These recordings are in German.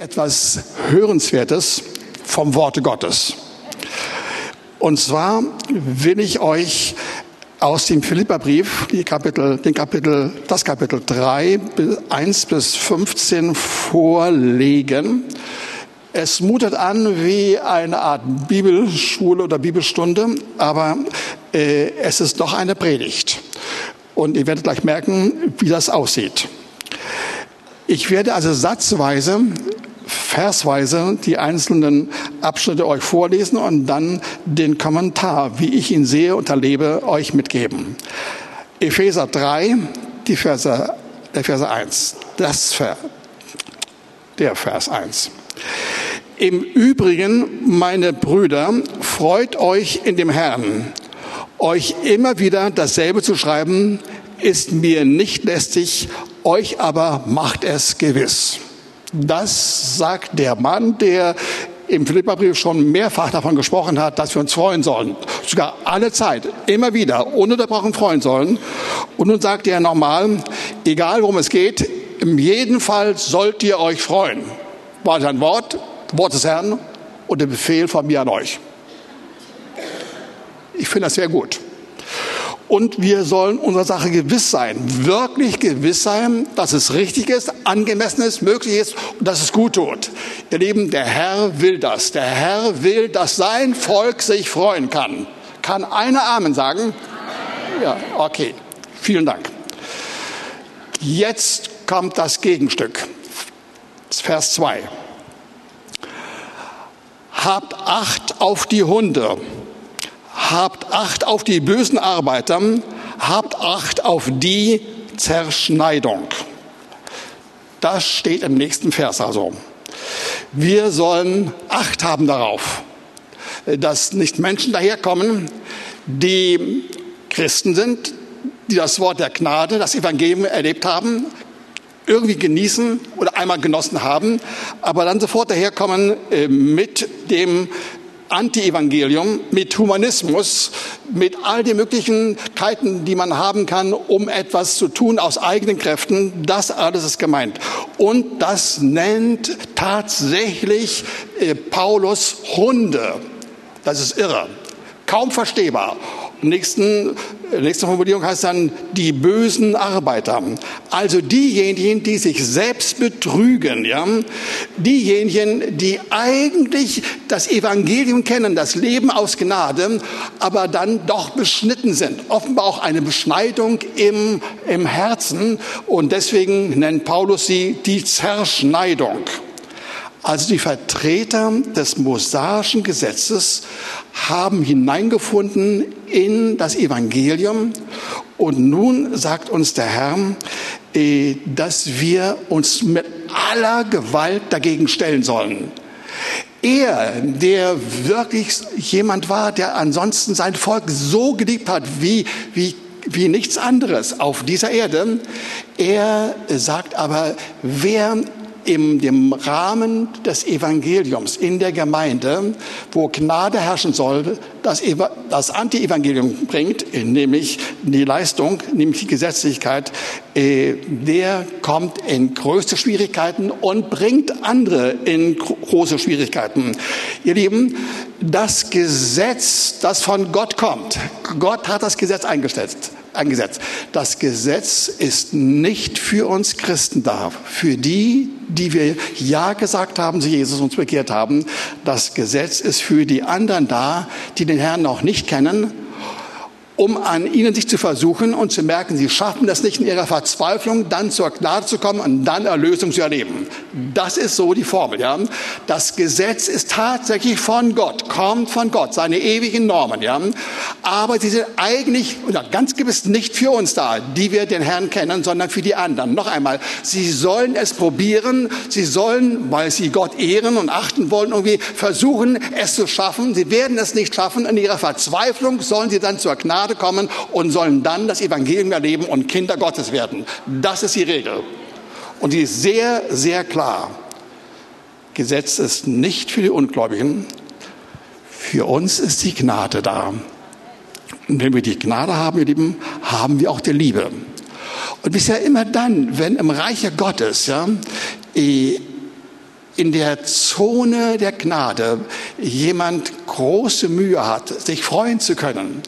etwas Hörenswertes vom Worte Gottes. Und zwar will ich euch aus dem Philipperbrief, die Kapitel, den Kapitel, das Kapitel 3, 1 bis 15 vorlegen. Es mutet an wie eine Art Bibelschule oder Bibelstunde, aber äh, es ist doch eine Predigt. Und ihr werdet gleich merken, wie das aussieht. Ich werde also satzweise versweise die einzelnen Abschnitte euch vorlesen und dann den Kommentar, wie ich ihn sehe und erlebe, euch mitgeben. Epheser 3, die Verse, der Verse 1. Das der Vers 1. Im Übrigen, meine Brüder, freut euch in dem Herrn. Euch immer wieder dasselbe zu schreiben, ist mir nicht lästig, euch aber macht es gewiss. Das sagt der Mann, der im Philipperbrief schon mehrfach davon gesprochen hat, dass wir uns freuen sollen. Sogar alle Zeit, immer wieder, ununterbrochen freuen sollen. Und nun sagt er nochmal, egal worum es geht, in jedem Fall sollt ihr euch freuen. War sein Wort, Wort des Herrn und der Befehl von mir an euch. Ich finde das sehr gut. Und wir sollen unserer Sache gewiss sein, wirklich gewiss sein, dass es richtig ist, angemessen ist, möglich ist und dass es gut tut. Ihr Lieben, der Herr will das. Der Herr will, dass sein Volk sich freuen kann. Kann einer Amen sagen? Ja, okay. Vielen Dank. Jetzt kommt das Gegenstück. Vers 2. Habt Acht auf die Hunde habt Acht auf die bösen Arbeiter, habt Acht auf die Zerschneidung. Das steht im nächsten Vers also. Wir sollen Acht haben darauf, dass nicht Menschen daherkommen, die Christen sind, die das Wort der Gnade, das Evangelium erlebt haben, irgendwie genießen oder einmal genossen haben, aber dann sofort daherkommen äh, mit dem Anti-Evangelium, mit Humanismus, mit all den Möglichkeiten, die man haben kann, um etwas zu tun aus eigenen Kräften. Das alles ist gemeint. Und das nennt tatsächlich äh, Paulus Hunde. Das ist irre. Kaum verstehbar nächsten, nächste Formulierung heißt dann die bösen Arbeiter. Also diejenigen, die sich selbst betrügen, ja, diejenigen, die eigentlich das Evangelium kennen, das Leben aus Gnade, aber dann doch beschnitten sind. Offenbar auch eine Beschneidung im, im Herzen und deswegen nennt Paulus sie die Zerschneidung. Also die Vertreter des mosaischen Gesetzes haben hineingefunden in das Evangelium. Und nun sagt uns der Herr, äh, dass wir uns mit aller Gewalt dagegen stellen sollen. Er, der wirklich jemand war, der ansonsten sein Volk so geliebt hat wie, wie, wie nichts anderes auf dieser Erde, er sagt aber, wer in dem Rahmen des Evangeliums in der Gemeinde, wo Gnade herrschen soll, das, das Anti-Evangelium bringt, nämlich die Leistung, nämlich die Gesetzlichkeit, äh, der kommt in größte Schwierigkeiten und bringt andere in große Schwierigkeiten. Ihr Lieben, das Gesetz, das von Gott kommt, Gott hat das Gesetz eingesetzt eingesetzt. Das Gesetz ist nicht für uns Christen da, für die, die wir Ja gesagt haben, sie Jesus uns bekehrt haben. Das Gesetz ist für die anderen da, die den Herrn noch nicht kennen um an ihnen sich zu versuchen und zu merken, sie schaffen das nicht in ihrer Verzweiflung, dann zur Gnade zu kommen und dann Erlösung zu erleben. Das ist so die Formel. Ja? Das Gesetz ist tatsächlich von Gott, kommt von Gott, seine ewigen Normen. Ja? Aber sie sind eigentlich oder ganz gewiss nicht für uns da, die wir den Herrn kennen, sondern für die anderen. Noch einmal, sie sollen es probieren, sie sollen, weil sie Gott ehren und achten wollen, irgendwie versuchen, es zu schaffen. Sie werden es nicht schaffen. In ihrer Verzweiflung sollen sie dann zur Gnade Gnade kommen und sollen dann das Evangelium erleben und Kinder Gottes werden. Das ist die Regel. Und die ist sehr, sehr klar. Gesetz ist nicht für die Ungläubigen. Für uns ist die Gnade da. Und wenn wir die Gnade haben, ihr Lieben, haben wir auch die Liebe. Und bisher immer dann, wenn im Reiche Gottes ja, in der Zone der Gnade jemand große Mühe hat, sich freuen zu können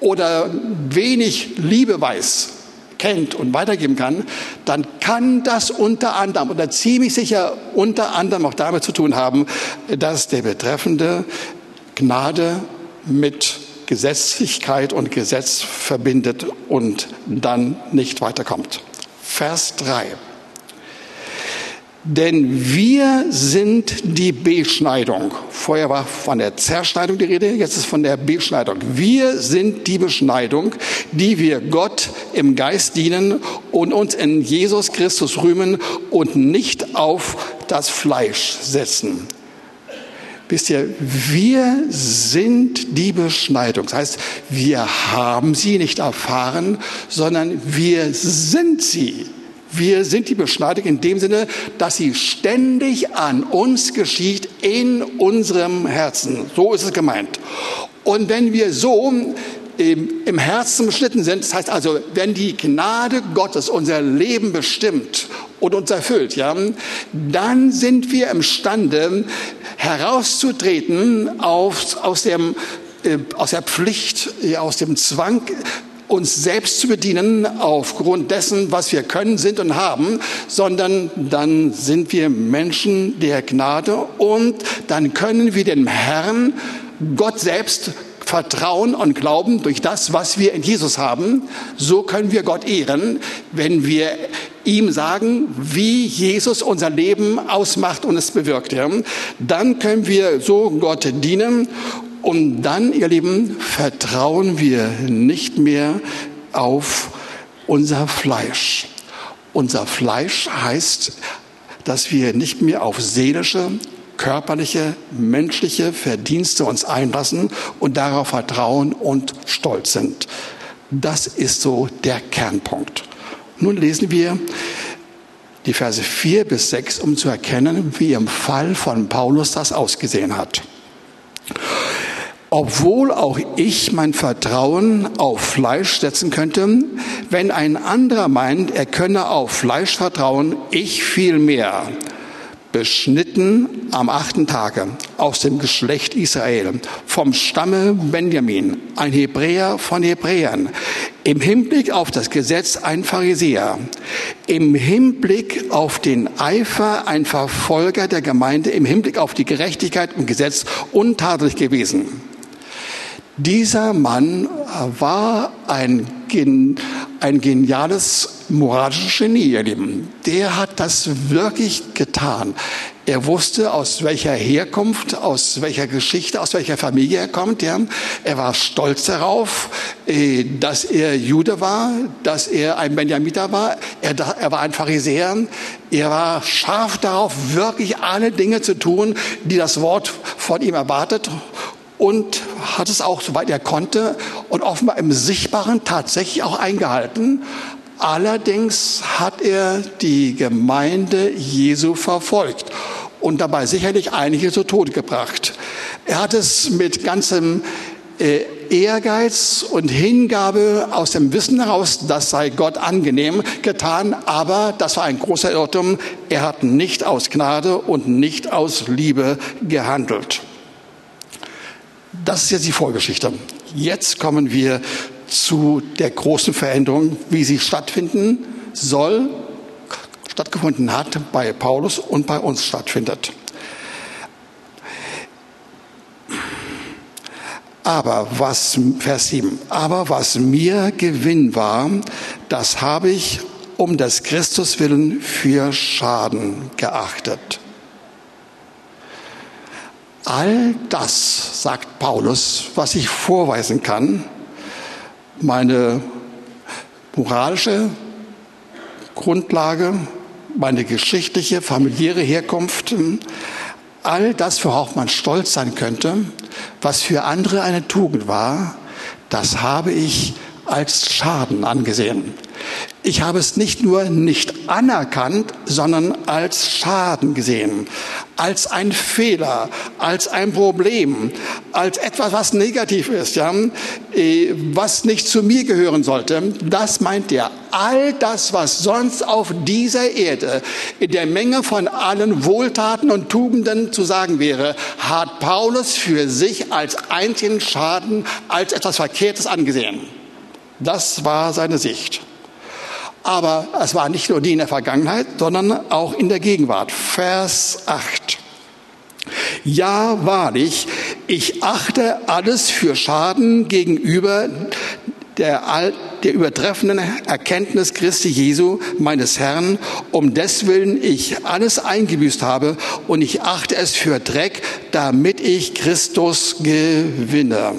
oder wenig Liebe weiß, kennt und weitergeben kann, dann kann das unter anderem oder ziemlich sicher unter anderem auch damit zu tun haben, dass der Betreffende Gnade mit Gesetzlichkeit und Gesetz verbindet und dann nicht weiterkommt. Vers 3. Denn wir sind die Beschneidung. Vorher war von der Zerschneidung die Rede, jetzt ist von der Beschneidung. Wir sind die Beschneidung, die wir Gott im Geist dienen und uns in Jesus Christus rühmen und nicht auf das Fleisch setzen. Wisst ihr, wir sind die Beschneidung. Das heißt, wir haben sie nicht erfahren, sondern wir sind sie. Wir sind die Beschneidung in dem Sinne, dass sie ständig an uns geschieht in unserem Herzen. So ist es gemeint. Und wenn wir so im Herzen beschnitten sind, das heißt also, wenn die Gnade Gottes unser Leben bestimmt und uns erfüllt, ja, dann sind wir imstande herauszutreten aus, aus, dem, äh, aus der Pflicht, aus dem Zwang, uns selbst zu bedienen aufgrund dessen, was wir können, sind und haben, sondern dann sind wir Menschen der Gnade und dann können wir dem Herrn, Gott selbst, vertrauen und glauben durch das, was wir in Jesus haben. So können wir Gott ehren, wenn wir ihm sagen, wie Jesus unser Leben ausmacht und es bewirkt. Dann können wir so Gott dienen und dann, ihr Lieben, vertrauen wir nicht mehr auf unser Fleisch. Unser Fleisch heißt, dass wir nicht mehr auf seelische, körperliche, menschliche Verdienste uns einlassen und darauf vertrauen und stolz sind. Das ist so der Kernpunkt. Nun lesen wir die Verse 4 bis 6, um zu erkennen, wie im Fall von Paulus das ausgesehen hat obwohl auch ich mein Vertrauen auf Fleisch setzen könnte, wenn ein anderer meint, er könne auf Fleisch vertrauen, ich viel mehr. Beschnitten am achten Tage aus dem Geschlecht Israel, vom Stamme Benjamin, ein Hebräer von Hebräern, im Hinblick auf das Gesetz ein Pharisäer, im Hinblick auf den Eifer ein Verfolger der Gemeinde, im Hinblick auf die Gerechtigkeit im Gesetz untadelig gewesen. Dieser Mann war ein, ein geniales moralisches Genie, ihr Lieben. Der hat das wirklich getan. Er wusste, aus welcher Herkunft, aus welcher Geschichte, aus welcher Familie er kommt. Ja. Er war stolz darauf, äh, dass er Jude war, dass er ein Benjamiter war. Er, er war ein Pharisäer. Er war scharf darauf, wirklich alle Dinge zu tun, die das Wort von ihm erwartet und hat es auch, soweit er konnte und offenbar im Sichtbaren tatsächlich auch eingehalten. Allerdings hat er die Gemeinde Jesu verfolgt und dabei sicherlich einige zu Tode gebracht. Er hat es mit ganzem äh, Ehrgeiz und Hingabe aus dem Wissen heraus, das sei Gott angenehm getan, aber das war ein großer Irrtum. Er hat nicht aus Gnade und nicht aus Liebe gehandelt. Das ist jetzt die Vorgeschichte. Jetzt kommen wir zu der großen Veränderung, wie sie stattfinden soll, stattgefunden hat bei Paulus und bei uns stattfindet. Aber was, Vers 7, aber was mir Gewinn war, das habe ich um des Christus willen für Schaden geachtet. All das, sagt Paulus, was ich vorweisen kann, meine moralische Grundlage, meine geschichtliche, familiäre Herkunft, all das, worauf man stolz sein könnte, was für andere eine Tugend war, das habe ich als Schaden angesehen. Ich habe es nicht nur nicht anerkannt, sondern als Schaden gesehen. als ein Fehler, als ein Problem, als etwas, was negativ ist, ja, äh, was nicht zu mir gehören sollte. Das meint er. All das, was sonst auf dieser Erde in der Menge von allen Wohltaten und Tugenden zu sagen wäre, hat Paulus für sich als einzigen Schaden, als etwas Verkehrtes angesehen. Das war seine Sicht. Aber es war nicht nur die in der Vergangenheit, sondern auch in der Gegenwart. Vers 8. Ja, wahrlich, ich achte alles für Schaden gegenüber der, der übertreffenden Erkenntnis Christi Jesu, meines Herrn, um deswillen ich alles eingebüßt habe und ich achte es für Dreck, damit ich Christus gewinne.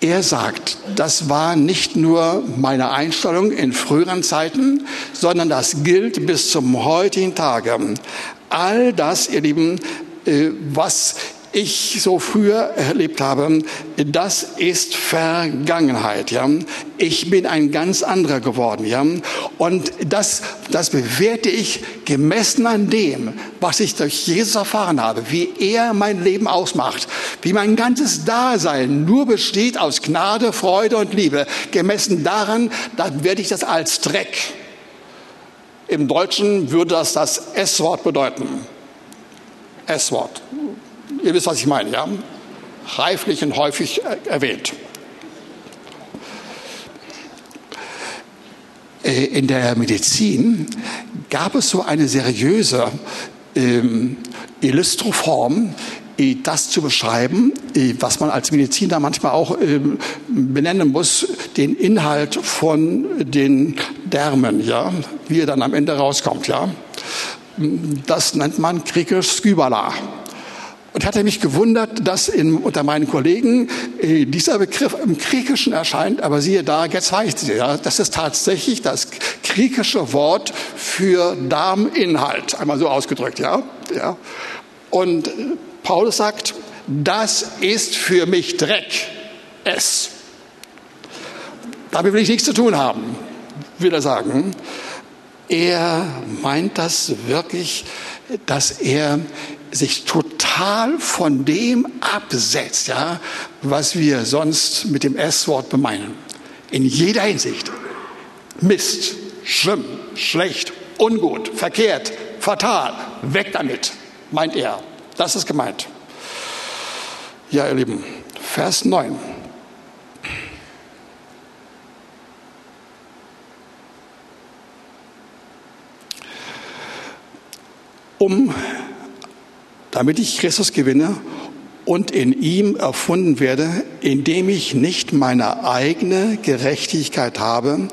Er sagt, das war nicht nur meine Einstellung in früheren Zeiten, sondern das gilt bis zum heutigen Tage. All das, ihr Lieben, äh, was ich so früher erlebt habe, das ist Vergangenheit. Ja, ich bin ein ganz anderer geworden. Ja, und das, das bewerte ich gemessen an dem, was ich durch Jesus erfahren habe, wie er mein Leben ausmacht, wie mein ganzes Dasein nur besteht aus Gnade, Freude und Liebe. Gemessen daran, dann werde ich das als Dreck. Im Deutschen würde das das S-Wort bedeuten. S-Wort. Ihr wisst, was ich meine, ja? Reiflich und häufig erwähnt. Äh, in der Medizin gab es so eine seriöse ähm, Illustroform, äh, das zu beschreiben, äh, was man als Mediziner manchmal auch ähm, benennen muss, den Inhalt von den Därmen, ja, wie er dann am Ende rauskommt, ja. Das nennt man griechisch Skybala. Und hatte mich gewundert, dass in, unter meinen Kollegen äh, dieser Begriff im Griechischen erscheint, aber siehe da, jetzt heißt es ja, das ist tatsächlich das griechische Wort für Darminhalt, einmal so ausgedrückt, ja. ja. Und Paulus sagt, das ist für mich Dreck, es. Damit will ich nichts zu tun haben, will er sagen. Er meint das wirklich, dass er sich total von dem absetzt, ja, was wir sonst mit dem S-Wort bemeinen. In jeder Hinsicht. Mist, schlimm, schlecht, ungut, verkehrt, fatal, weg damit, meint er. Das ist gemeint. Ja, ihr Lieben, Vers 9. Um damit ich Christus gewinne und in ihm erfunden werde, indem ich nicht meine eigene Gerechtigkeit habe,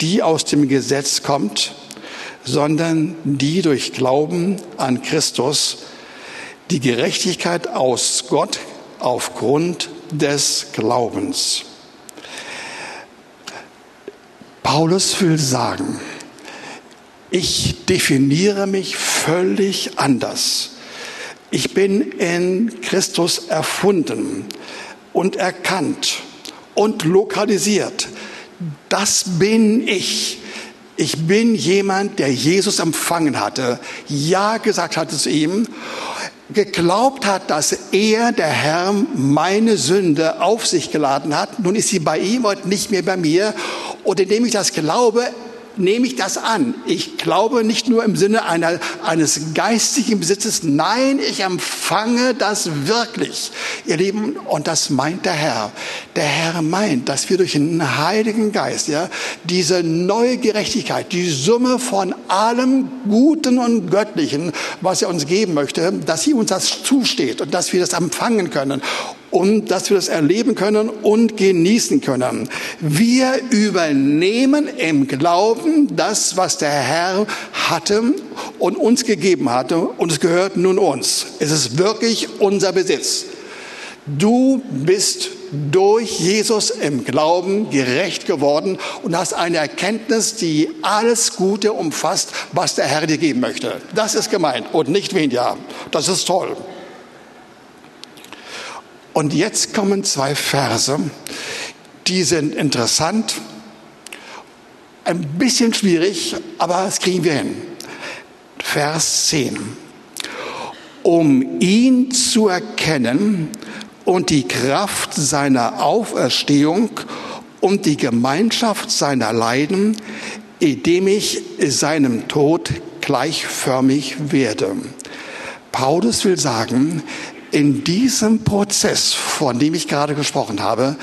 die aus dem Gesetz kommt, sondern die durch Glauben an Christus, die Gerechtigkeit aus Gott aufgrund des Glaubens. Paulus will sagen, ich definiere mich völlig anders ich bin in Christus erfunden und erkannt und lokalisiert. Das bin ich. Ich bin jemand, der Jesus empfangen hatte, Ja gesagt hatte zu ihm, geglaubt hat, dass er, der Herr, meine Sünde auf sich geladen hat. Nun ist sie bei ihm und nicht mehr bei mir. Und indem ich das glaube, nehme ich das an. Ich glaube nicht nur im Sinne einer, eines geistigen Besitzes, nein, ich empfange das wirklich, ihr Lieben, und das meint der Herr. Der Herr meint, dass wir durch den Heiligen Geist, ja, diese neue Gerechtigkeit, die Summe von allem Guten und Göttlichen, was er uns geben möchte, dass sie uns das zusteht und dass wir das empfangen können und dass wir das erleben können und genießen können. Wir übernehmen im Glauben das, was der Herr hatte und uns gegeben hatte und es gehört nun uns. Es ist wirklich unser Besitz. Du bist durch Jesus im Glauben gerecht geworden und hast eine Erkenntnis, die alles Gute umfasst, was der Herr dir geben möchte. Das ist gemeint und nicht weniger. Das ist toll. Und jetzt kommen zwei Verse, die sind interessant, ein bisschen schwierig, aber das kriegen wir hin. Vers 10. um ihn zu erkennen und die Kraft seiner Auferstehung und die Gemeinschaft seiner Leiden, indem ich seinem Tod gleichförmig werde. Paulus will sagen, in diesem Prozess, von dem ich gerade gesprochen habe,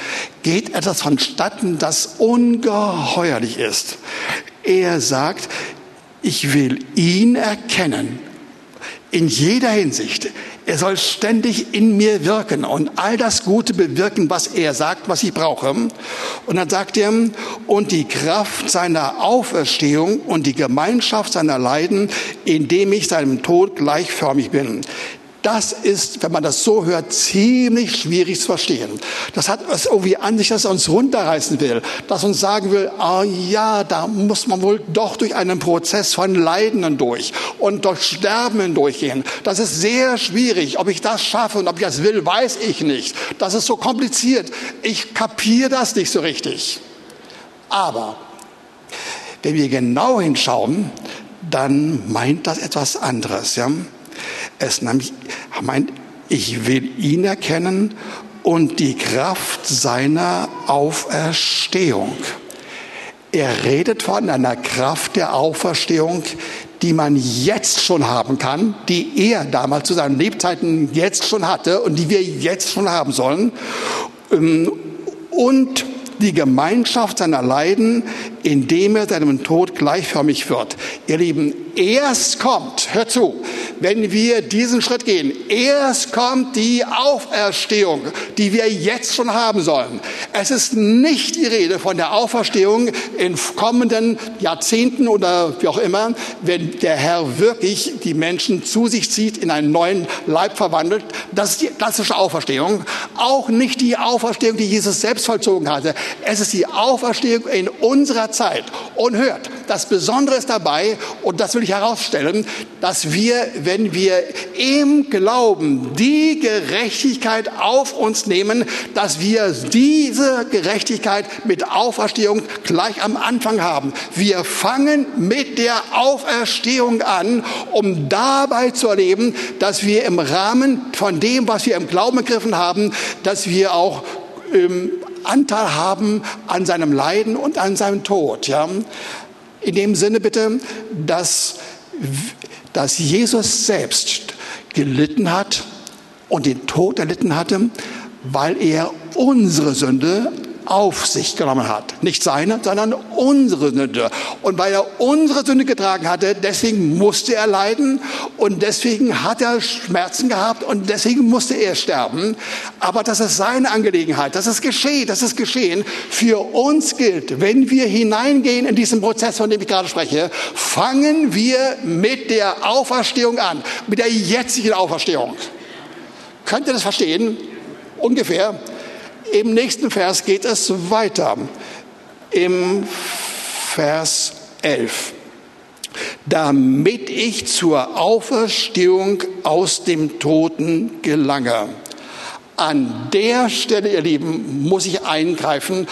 geht etwas vonstatten, das ungeheuerlich ist. Er sagt, ich will ihn erkennen in jeder Hinsicht. Er soll ständig in mir wirken und all das Gute bewirken, was er sagt, was ich brauche. Und dann sagt er, und die Kraft seiner Auferstehung und die Gemeinschaft seiner Leiden, indem ich seinem Tod gleichförmig bin. Das ist, wenn man das so hört, ziemlich schwierig zu verstehen. Das hat es irgendwie an sich, dass er uns runterreißen will, dass uns sagen will, ah ja, da muss man wohl doch durch einen Prozess von Leiden durch und durch Sterben hindurchgehen. Das ist sehr schwierig. Ob ich das schaffe und ob ich das will, weiß ich nicht. Das ist so kompliziert. Ich kapiere das nicht so richtig. Aber wenn wir genau hinschauen, dann meint das etwas anderes. Ja? Es meint, ich will ihn erkennen und die Kraft seiner Auferstehung. Er redet von einer Kraft der Auferstehung, die man jetzt schon haben kann, die er damals zu seinen Lebzeiten jetzt schon hatte und die wir jetzt schon haben sollen. Ähm, und die Gemeinschaft seiner Leiden, indem er seinem Tod gleichförmig wird. Ihr Lieben, erst kommt, hört zu, wenn wir diesen Schritt gehen, erst kommt die Auferstehung, die wir jetzt schon haben sollen. Es ist nicht die Rede von der Auferstehung in kommenden Jahrzehnten oder wie auch immer, wenn der Herr wirklich die Menschen zu sich zieht, in einen neuen Leib verwandelt. Das ist die klassische Auferstehung. Auch nicht die Auferstehung, die Jesus selbst vollzogen hatte. Es ist die Auferstehung in unserer Zeit. Und hört, das Besondere ist dabei, und das will ich herausstellen, dass wir, wenn wir im Glauben die Gerechtigkeit auf uns nehmen, dass wir diese Gerechtigkeit mit Auferstehung gleich am Anfang haben. Wir fangen mit der Auferstehung an, um dabei zu erleben, dass wir im Rahmen von dem, was wir im Glauben begriffen haben, dass wir auch ähm, Anteil haben an seinem Leiden und an seinem Tod. Ja? In dem Sinne bitte, dass, dass Jesus selbst gelitten hat und den Tod erlitten hatte, weil er unsere Sünde auf sich genommen hat. Nicht seine, sondern unsere Sünde. Und weil er unsere Sünde getragen hatte, deswegen musste er leiden und deswegen hat er Schmerzen gehabt und deswegen musste er sterben. Aber das ist seine Angelegenheit. Das ist geschehen. Das ist geschehen. Für uns gilt, wenn wir hineingehen in diesen Prozess, von dem ich gerade spreche, fangen wir mit der Auferstehung an. Mit der jetzigen Auferstehung. Könnt ihr das verstehen? Ungefähr. Im nächsten Vers geht es weiter. Im Vers 11. Damit ich zur Auferstehung aus dem Toten gelange. An der Stelle, ihr Lieben, muss ich eingreifen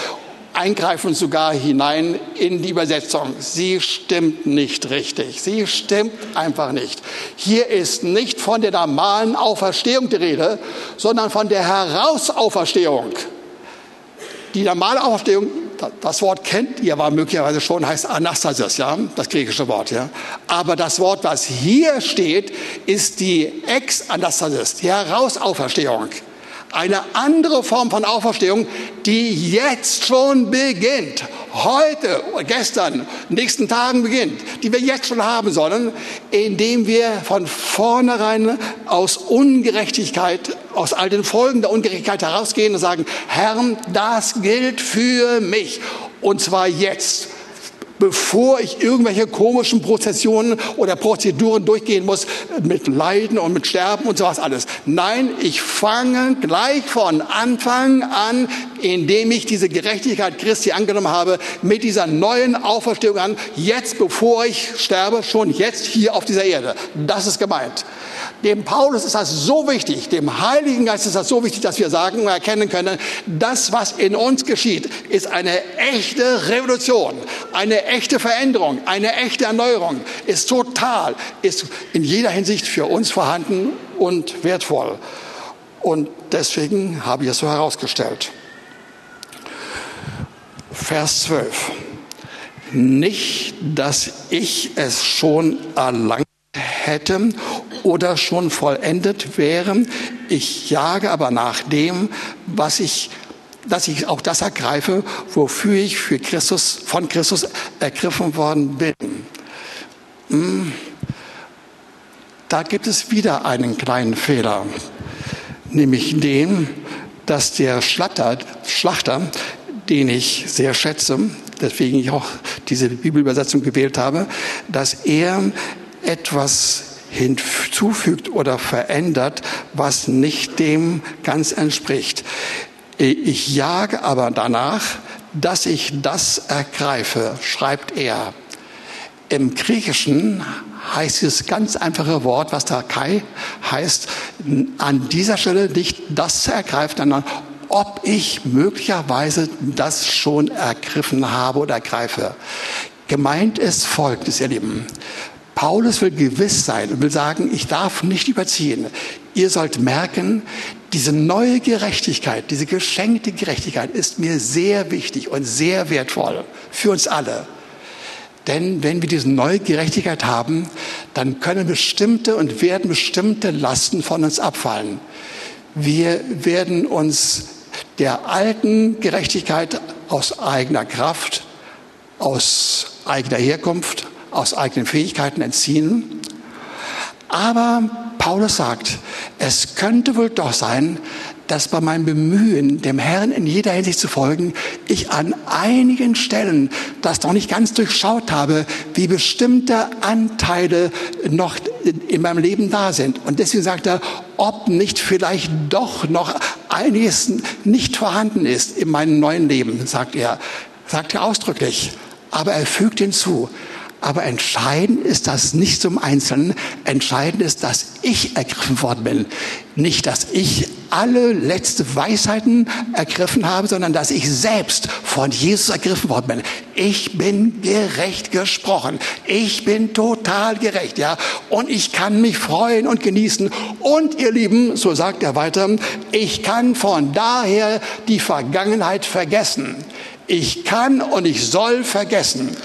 eingreifen sogar hinein in die Übersetzung. Sie stimmt nicht richtig. Sie stimmt einfach nicht. Hier ist nicht von der normalen Auferstehung die Rede, sondern von der Herausauferstehung. Die normale Auferstehung, das Wort kennt ihr aber möglicherweise schon, heißt Anastasis, ja, das griechische Wort, ja. Aber das Wort, was hier steht, ist die Ex-Anastasis, die Herausauferstehung. Eine andere Form von Auferstehung, die jetzt schon beginnt. Heute, gestern, nächsten Tagen beginnt, die wir jetzt schon haben sollen, indem wir von vornherein aus Ungerechtigkeit, aus all den Folgen der Ungerechtigkeit herausgehen und sagen, Herr, das gilt für mich. Und zwar jetzt bevor ich irgendwelche komischen Prozessionen oder Prozeduren durchgehen muss mit Leiden und mit Sterben und sowas alles. Nein, ich fange gleich von Anfang an, indem ich diese Gerechtigkeit Christi angenommen habe, mit dieser neuen Auferstehung an, jetzt bevor ich sterbe, schon jetzt hier auf dieser Erde. Das ist gemeint. Dem Paulus ist das so wichtig, dem Heiligen Geist ist das so wichtig, dass wir sagen und erkennen können, das, was in uns geschieht, ist eine echte Revolution, eine echte Veränderung, eine echte Erneuerung, ist total, ist in jeder Hinsicht für uns vorhanden und wertvoll. Und deswegen habe ich es so herausgestellt. Vers 12. Nicht, dass ich es schon erlangt hätte oder schon vollendet wäre. Ich jage aber nach dem, was ich dass ich auch das ergreife, wofür ich für Christus, von Christus ergriffen worden bin. Hm. Da gibt es wieder einen kleinen Fehler, nämlich den, dass der Schlatter, Schlachter, den ich sehr schätze, deswegen ich auch diese Bibelübersetzung gewählt habe, dass er etwas hinzufügt oder verändert, was nicht dem ganz entspricht. Ich jage aber danach, dass ich das ergreife, schreibt er. Im Griechischen heißt dieses ganz einfache Wort, was da Kai heißt, an dieser Stelle nicht das zu ergreifen, sondern ob ich möglicherweise das schon ergriffen habe oder ergreife. Gemeint ist Folgendes, ihr Lieben. Paulus will gewiss sein und will sagen, ich darf nicht überziehen. Ihr sollt merken, diese neue Gerechtigkeit, diese geschenkte Gerechtigkeit ist mir sehr wichtig und sehr wertvoll für uns alle. Denn wenn wir diese neue Gerechtigkeit haben, dann können bestimmte und werden bestimmte Lasten von uns abfallen. Wir werden uns der alten Gerechtigkeit aus eigener Kraft, aus eigener Herkunft, aus eigenen Fähigkeiten entziehen. Aber Paulus sagt, es könnte wohl doch sein, dass bei meinem Bemühen, dem Herrn in jeder Hinsicht zu folgen, ich an einigen Stellen das noch nicht ganz durchschaut habe, wie bestimmte Anteile noch in meinem Leben da sind. Und deswegen sagt er, ob nicht vielleicht doch noch einiges nicht vorhanden ist in meinem neuen Leben, sagt er, sagt er ausdrücklich. Aber er fügt hinzu, aber entscheidend ist das nicht zum Einzelnen. Entscheidend ist, dass ich ergriffen worden bin. Nicht, dass ich alle letzte Weisheiten ergriffen habe, sondern dass ich selbst von Jesus ergriffen worden bin. Ich bin gerecht gesprochen. Ich bin total gerecht, ja. Und ich kann mich freuen und genießen. Und ihr Lieben, so sagt er weiter, ich kann von daher die Vergangenheit vergessen. Ich kann und ich soll vergessen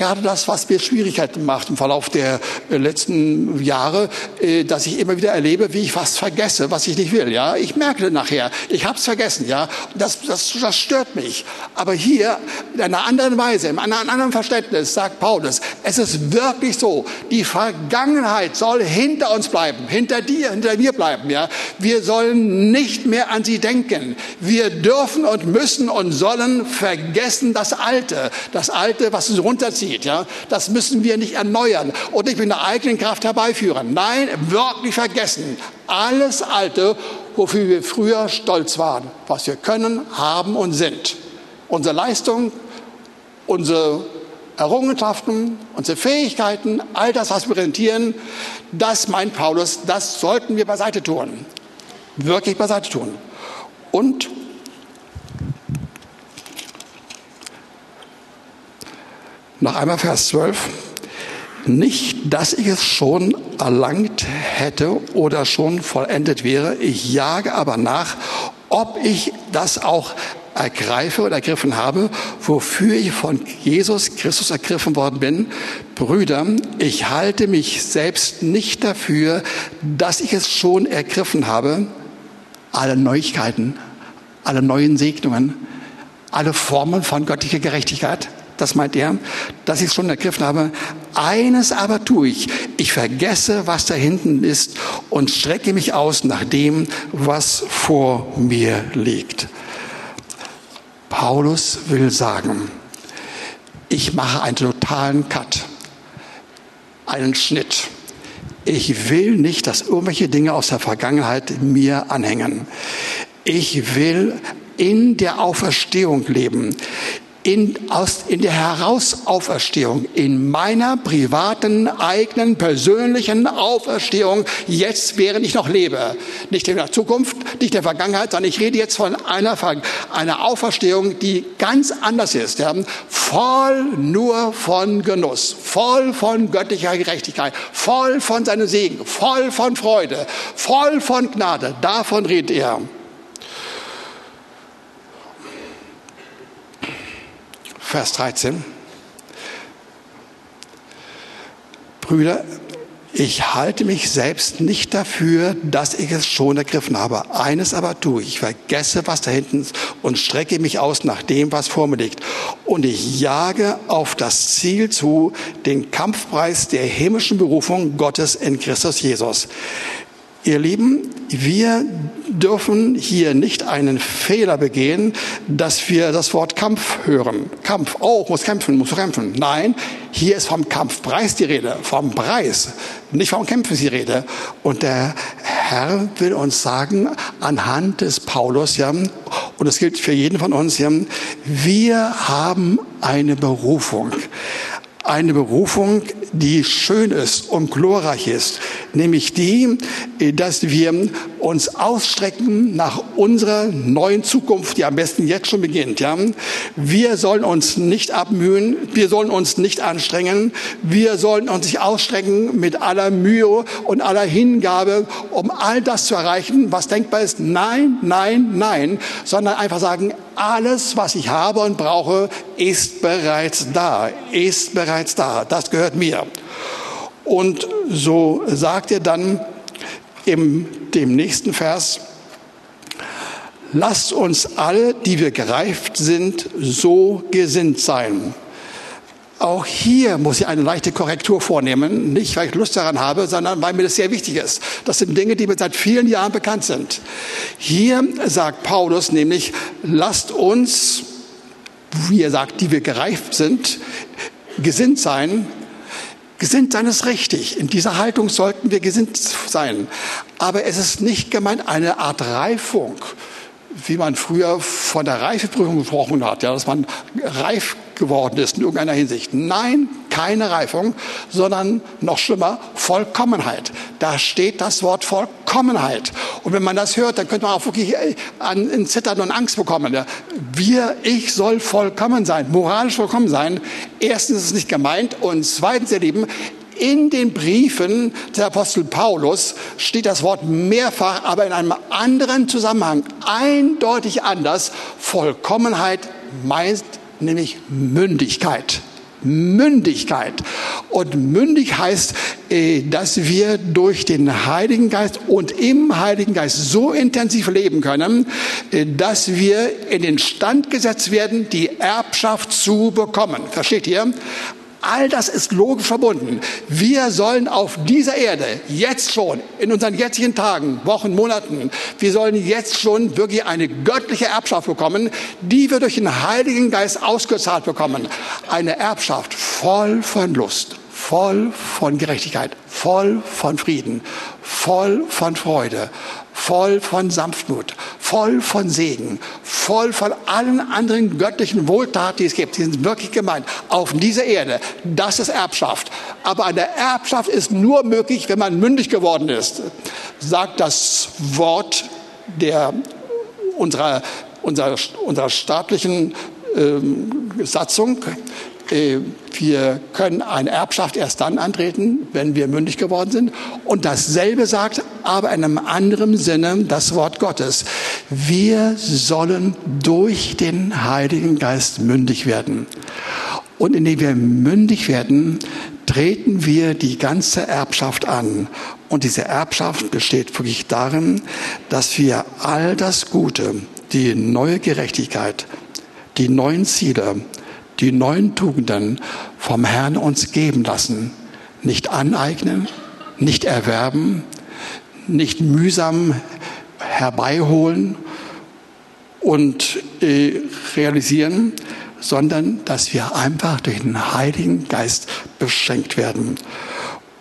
gerade das, was mir Schwierigkeiten macht im Verlauf der äh, letzten Jahre, äh, dass ich immer wieder erlebe, wie ich was vergesse, was ich nicht will. Ja, ich merke nachher, ich habe es vergessen. Ja, das, das, das stört mich. Aber hier in einer anderen Weise, in einem anderen Verständnis sagt Paulus, es ist wirklich so: Die Vergangenheit soll hinter uns bleiben, hinter dir, hinter mir bleiben. Ja, wir sollen nicht mehr an sie denken. Wir dürfen und müssen und sollen vergessen das Alte, das Alte, was uns runterzieht aussieht. Ja? Das müssen wir nicht erneuern und nicht mit einer eigenen Kraft herbeiführen. Nein, wirklich vergessen. Alles Alte, wofür wir früher stolz waren, was wir können, haben und sind. Unsere Leistung, unsere Errungenschaften, unsere Fähigkeiten, all das, was wir präsentieren, das meint Paulus, das sollten wir beiseite tun. Wirklich beiseite tun. Und Noch einmal Vers 12. Nicht, dass ich es schon erlangt hätte oder schon vollendet wäre. Ich jage aber nach, ob ich das auch ergreife oder ergriffen habe, wofür ich von Jesus Christus ergriffen worden bin. Brüder, ich halte mich selbst nicht dafür, dass ich es schon ergriffen habe. Alle Neuigkeiten, alle neuen Segnungen, alle Formen von göttlicher Gerechtigkeit das meint er, dass ich es schon ergriffen habe. Eines aber tue ich. Ich vergesse, was da hinten ist und strecke mich aus nach dem, was vor mir liegt. Paulus will sagen, ich mache einen totalen Cut, einen Schnitt. Ich will nicht, dass irgendwelche Dinge aus der Vergangenheit mir anhängen. Ich will in der Auferstehung leben in, aus, in der Herausauferstehung, in meiner privaten, eigenen, persönlichen Auferstehung, jetzt während ich noch lebe. Nicht in der Zukunft, nicht in der Vergangenheit, sondern ich rede jetzt von einer, einer Auferstehung, die ganz anders ist. Ja. voll nur von Genuss, voll von göttlicher Gerechtigkeit, voll von seinem Segen, voll von Freude, voll von Gnade. Davon redet er. Vers 13. Brüder, ich halte mich selbst nicht dafür, dass ich es schon ergriffen habe. Eines aber tue ich, vergesse, was da hinten ist und strecke mich aus nach dem, was vor mir liegt. Und ich jage auf das Ziel zu, den Kampfpreis der himmlischen Berufung Gottes in Christus Jesus. Ihr Lieben, wir dürfen hier nicht einen Fehler begehen, dass wir das Wort Kampf hören. Kampf, oh, muss kämpfen, muss kämpfen. Nein, hier ist vom Kampfpreis die Rede, vom Preis, nicht vom Kämpfen die Rede. Und der Herr will uns sagen, anhand des Paulus, ja, und das gilt für jeden von uns, ja, wir haben eine Berufung eine Berufung, die schön ist und glorreich ist, nämlich die, dass wir uns ausstrecken nach unserer neuen Zukunft, die am besten jetzt schon beginnt. Ja? Wir sollen uns nicht abmühen, wir sollen uns nicht anstrengen, wir sollen uns nicht ausstrecken mit aller Mühe und aller Hingabe, um all das zu erreichen, was denkbar ist. Nein, nein, nein, sondern einfach sagen, alles, was ich habe und brauche, ist bereits da, ist bereits da. Das gehört mir. Und so sagt er dann im dem nächsten Vers, lasst uns alle, die wir gereift sind, so gesinnt sein. Auch hier muss ich eine leichte Korrektur vornehmen, nicht weil ich Lust daran habe, sondern weil mir das sehr wichtig ist. Das sind Dinge, die mir seit vielen Jahren bekannt sind. Hier sagt Paulus nämlich, lasst uns, wie er sagt, die wir gereift sind, gesinnt sein. Gesinnt sein ist richtig. In dieser Haltung sollten wir gesinnt sein. Aber es ist nicht gemeint eine Art Reifung wie man früher von der Reifeprüfung gesprochen hat, ja, dass man reif geworden ist in irgendeiner Hinsicht. Nein, keine Reifung, sondern noch schlimmer, Vollkommenheit. Da steht das Wort Vollkommenheit. Und wenn man das hört, dann könnte man auch wirklich äh, an, in Zittern und Angst bekommen. Wir, ich soll vollkommen sein, moralisch vollkommen sein. Erstens ist es nicht gemeint und zweitens, ihr Lieben, in den Briefen des Apostel Paulus steht das Wort mehrfach, aber in einem anderen Zusammenhang, eindeutig anders. Vollkommenheit meint nämlich Mündigkeit. Mündigkeit. Und mündig heißt, äh, dass wir durch den Heiligen Geist und im Heiligen Geist so intensiv leben können, äh, dass wir in den Stand gesetzt werden, die Erbschaft zu bekommen. Versteht ihr? All das ist logisch verbunden. Wir sollen auf dieser Erde jetzt schon, in unseren jetzigen Tagen, Wochen, Monaten, wir sollen jetzt schon wirklich eine göttliche Erbschaft bekommen, die wir durch den Heiligen Geist ausgezahlt bekommen. Eine Erbschaft voll von Lust, voll von Gerechtigkeit, voll von Frieden, voll von Freude, voll von Sanftmut, voll von Segen, voll von allen anderen göttlichen Wohltaten, die es gibt. Die sind wirklich gemeint. Auf dieser Erde. Das ist Erbschaft. Aber eine Erbschaft ist nur möglich, wenn man mündig geworden ist. Sagt das Wort der, unserer, unserer, unserer staatlichen ähm, Satzung. Äh, wir können eine Erbschaft erst dann antreten, wenn wir mündig geworden sind. Und dasselbe sagt aber in einem anderen Sinne das Wort Gottes. Wir sollen durch den Heiligen Geist mündig werden. Und indem wir mündig werden, treten wir die ganze Erbschaft an. Und diese Erbschaft besteht wirklich darin, dass wir all das Gute, die neue Gerechtigkeit, die neuen Ziele, die neuen Tugenden vom Herrn uns geben lassen. Nicht aneignen, nicht erwerben, nicht mühsam herbeiholen und äh, realisieren, sondern dass wir einfach durch den Heiligen Geist beschenkt werden.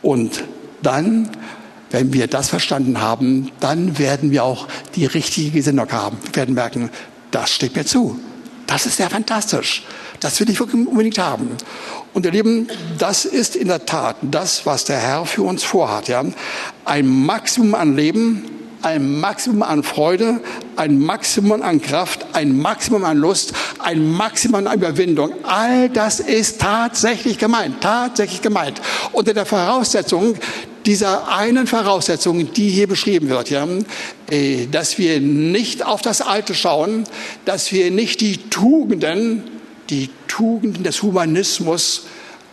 Und dann, wenn wir das verstanden haben, dann werden wir auch die richtige Gesinnung haben. Wir werden merken, das steht mir zu. Das ist ja fantastisch. Das will ich wirklich unbedingt haben. Und ihr Lieben, das ist in der Tat das, was der Herr für uns vorhat. Ja? Ein Maximum an Leben ein Maximum an Freude, ein Maximum an Kraft, ein Maximum an Lust, ein Maximum an Überwindung. All das ist tatsächlich gemeint, tatsächlich gemeint. Unter der Voraussetzung, dieser einen Voraussetzung, die hier beschrieben wird, ja, äh, dass wir nicht auf das Alte schauen, dass wir nicht die Tugenden, die Tugenden des Humanismus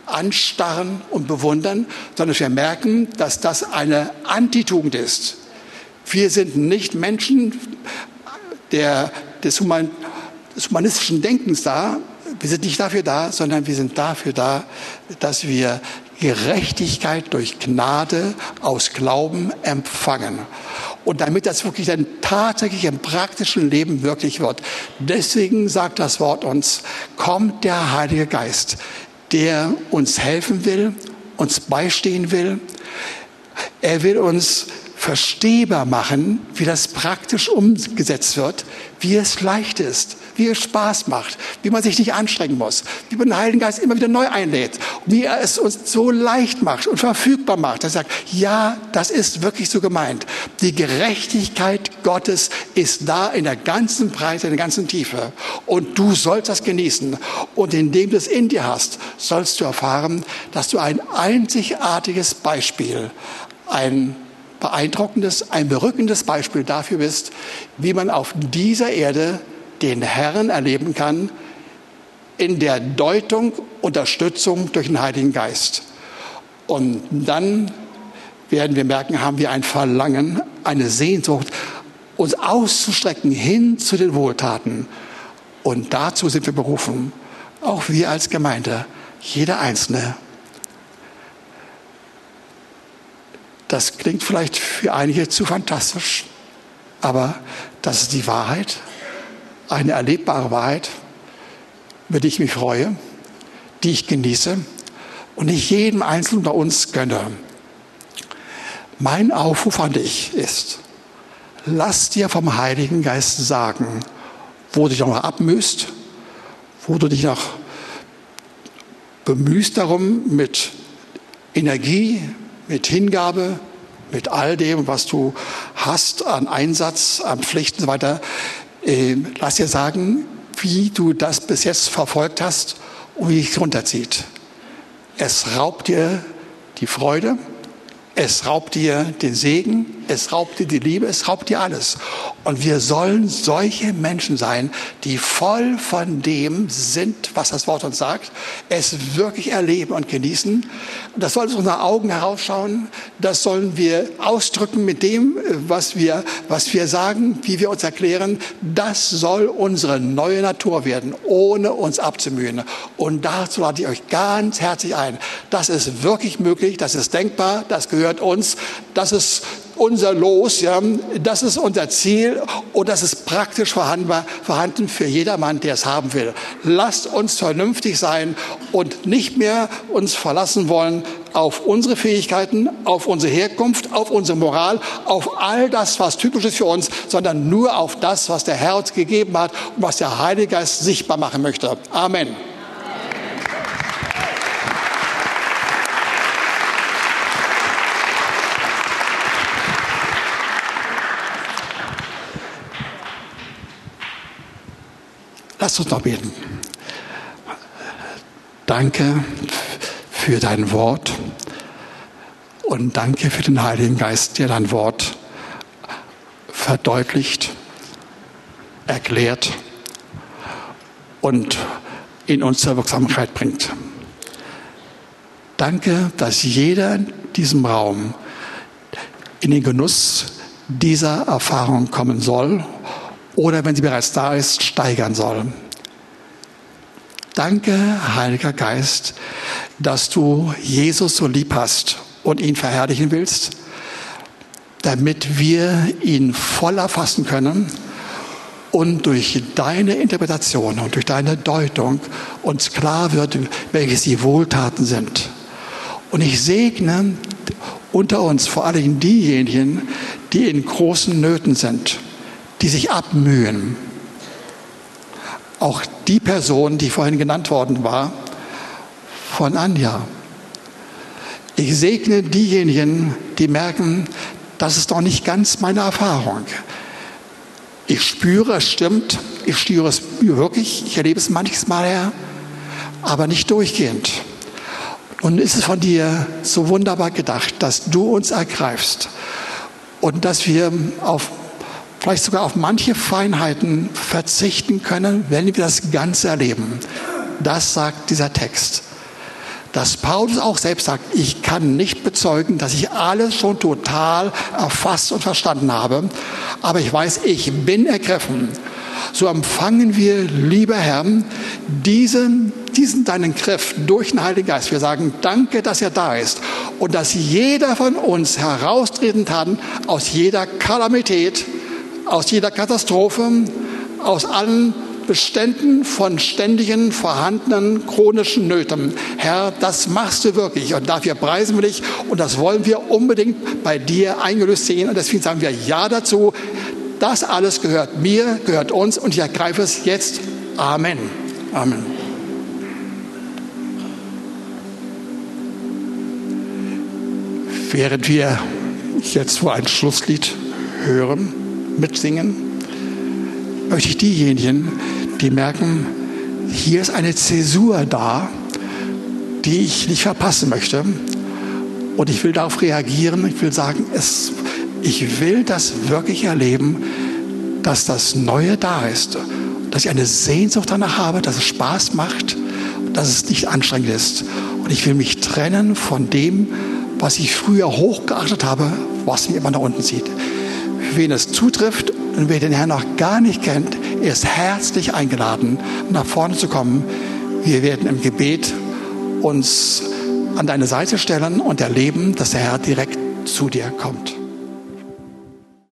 anstarren und bewundern, sondern wir merken, dass das eine Antitugend ist. Wir sind nicht Menschen der, des, Human, des humanistischen Denkens da. Wir sind nicht dafür da, sondern wir sind dafür da, dass wir Gerechtigkeit durch Gnade aus Glauben empfangen. Und damit das wirklich dann tatsächlich im praktischen Leben wirklich wird. Deswegen sagt das Wort uns, kommt der Heilige Geist, der uns helfen will, uns beistehen will. Er will uns verstehbar machen, wie das praktisch umgesetzt wird, wie es leicht ist, wie es Spaß macht, wie man sich nicht anstrengen muss, wie man den Heiligen Geist immer wieder neu einlädt, wie er es uns so leicht macht und verfügbar macht. Er sagt, ja, das ist wirklich so gemeint. Die Gerechtigkeit Gottes ist da in der ganzen Breite, in der ganzen Tiefe. Und du sollst das genießen. Und indem du es in dir hast, sollst du erfahren, dass du ein einzigartiges Beispiel, ein beeindruckendes, ein berückendes Beispiel dafür bist, wie man auf dieser Erde den Herrn erleben kann in der Deutung, Unterstützung durch den Heiligen Geist. Und dann werden wir merken, haben wir ein Verlangen, eine Sehnsucht, uns auszustrecken hin zu den Wohltaten. Und dazu sind wir berufen, auch wir als Gemeinde, jeder Einzelne. Das klingt vielleicht für einige zu fantastisch, aber das ist die Wahrheit, eine erlebbare Wahrheit, über die ich mich freue, die ich genieße und ich jedem Einzelnen bei uns gönne. Mein Aufruf an dich ist, lass dir vom Heiligen Geist sagen, wo du dich noch abmühst, wo du dich noch bemühst darum, mit Energie, mit Hingabe, mit all dem, was du hast an Einsatz, an Pflichten und so weiter. Äh, lass dir sagen, wie du das bis jetzt verfolgt hast und wie es runterzieht. Es raubt dir die Freude, es raubt dir den Segen, es raubt dir die Liebe, es raubt dir alles. Und wir sollen solche Menschen sein, die voll von dem sind, was das Wort uns sagt, es wirklich erleben und genießen. Das soll aus unseren Augen herausschauen. Das sollen wir ausdrücken mit dem, was wir, was wir sagen, wie wir uns erklären. Das soll unsere neue Natur werden, ohne uns abzumühen. Und dazu lade ich euch ganz herzlich ein. Das ist wirklich möglich, das ist denkbar, das gehört uns, das ist unser Los, ja, das ist unser Ziel und das ist praktisch vorhanden für jedermann, der es haben will. Lasst uns vernünftig sein und nicht mehr uns verlassen wollen auf unsere Fähigkeiten, auf unsere Herkunft, auf unsere Moral, auf all das, was typisch ist für uns, sondern nur auf das, was der Herr uns gegeben hat und was der Heilige Geist sichtbar machen möchte. Amen. Lass uns noch beten. Danke für dein Wort und danke für den Heiligen Geist, der dein Wort verdeutlicht, erklärt und in uns zur Wirksamkeit bringt. Danke, dass jeder in diesem Raum in den Genuss dieser Erfahrung kommen soll oder wenn sie bereits da ist, steigern soll. Danke, Heiliger Geist, dass du Jesus so lieb hast und ihn verherrlichen willst, damit wir ihn voll erfassen können und durch deine Interpretation und durch deine Deutung uns klar wird, welches die Wohltaten sind. Und ich segne unter uns vor allem diejenigen, die in großen Nöten sind die sich abmühen. Auch die Person, die vorhin genannt worden war, von Anja. Ich segne diejenigen, die merken, das ist doch nicht ganz meine Erfahrung. Ich spüre, es stimmt, ich spüre es wirklich, ich erlebe es manches Mal, Herr, aber nicht durchgehend. Und ist es von dir so wunderbar gedacht, dass du uns ergreifst und dass wir auf, vielleicht sogar auf manche Feinheiten verzichten können, wenn wir das Ganze erleben. Das sagt dieser Text. Dass Paulus auch selbst sagt, ich kann nicht bezeugen, dass ich alles schon total erfasst und verstanden habe, aber ich weiß, ich bin ergriffen. So empfangen wir, lieber Herr, diesen, diesen deinen Griff durch den Heiligen Geist. Wir sagen, danke, dass er da ist und dass jeder von uns heraustreten kann aus jeder Kalamität, aus jeder Katastrophe, aus allen Beständen von ständigen, vorhandenen, chronischen Nöten. Herr, das machst du wirklich und dafür preisen wir dich und das wollen wir unbedingt bei dir eingelöst sehen und deswegen sagen wir Ja dazu. Das alles gehört mir, gehört uns und ich ergreife es jetzt. Amen. Amen. Während wir jetzt vor ein Schlusslied hören, mitsingen, möchte ich diejenigen, die merken, hier ist eine Zäsur da, die ich nicht verpassen möchte. Und ich will darauf reagieren. Ich will sagen, es, ich will das wirklich erleben, dass das Neue da ist. Dass ich eine Sehnsucht danach habe, dass es Spaß macht, dass es nicht anstrengend ist. Und ich will mich trennen von dem, was ich früher hochgeachtet habe, was mich immer nach unten zieht. Wen es zutrifft und wer den Herrn noch gar nicht kennt, ist herzlich eingeladen, nach vorne zu kommen. Wir werden im Gebet uns an deine Seite stellen und erleben, dass der Herr direkt zu dir kommt.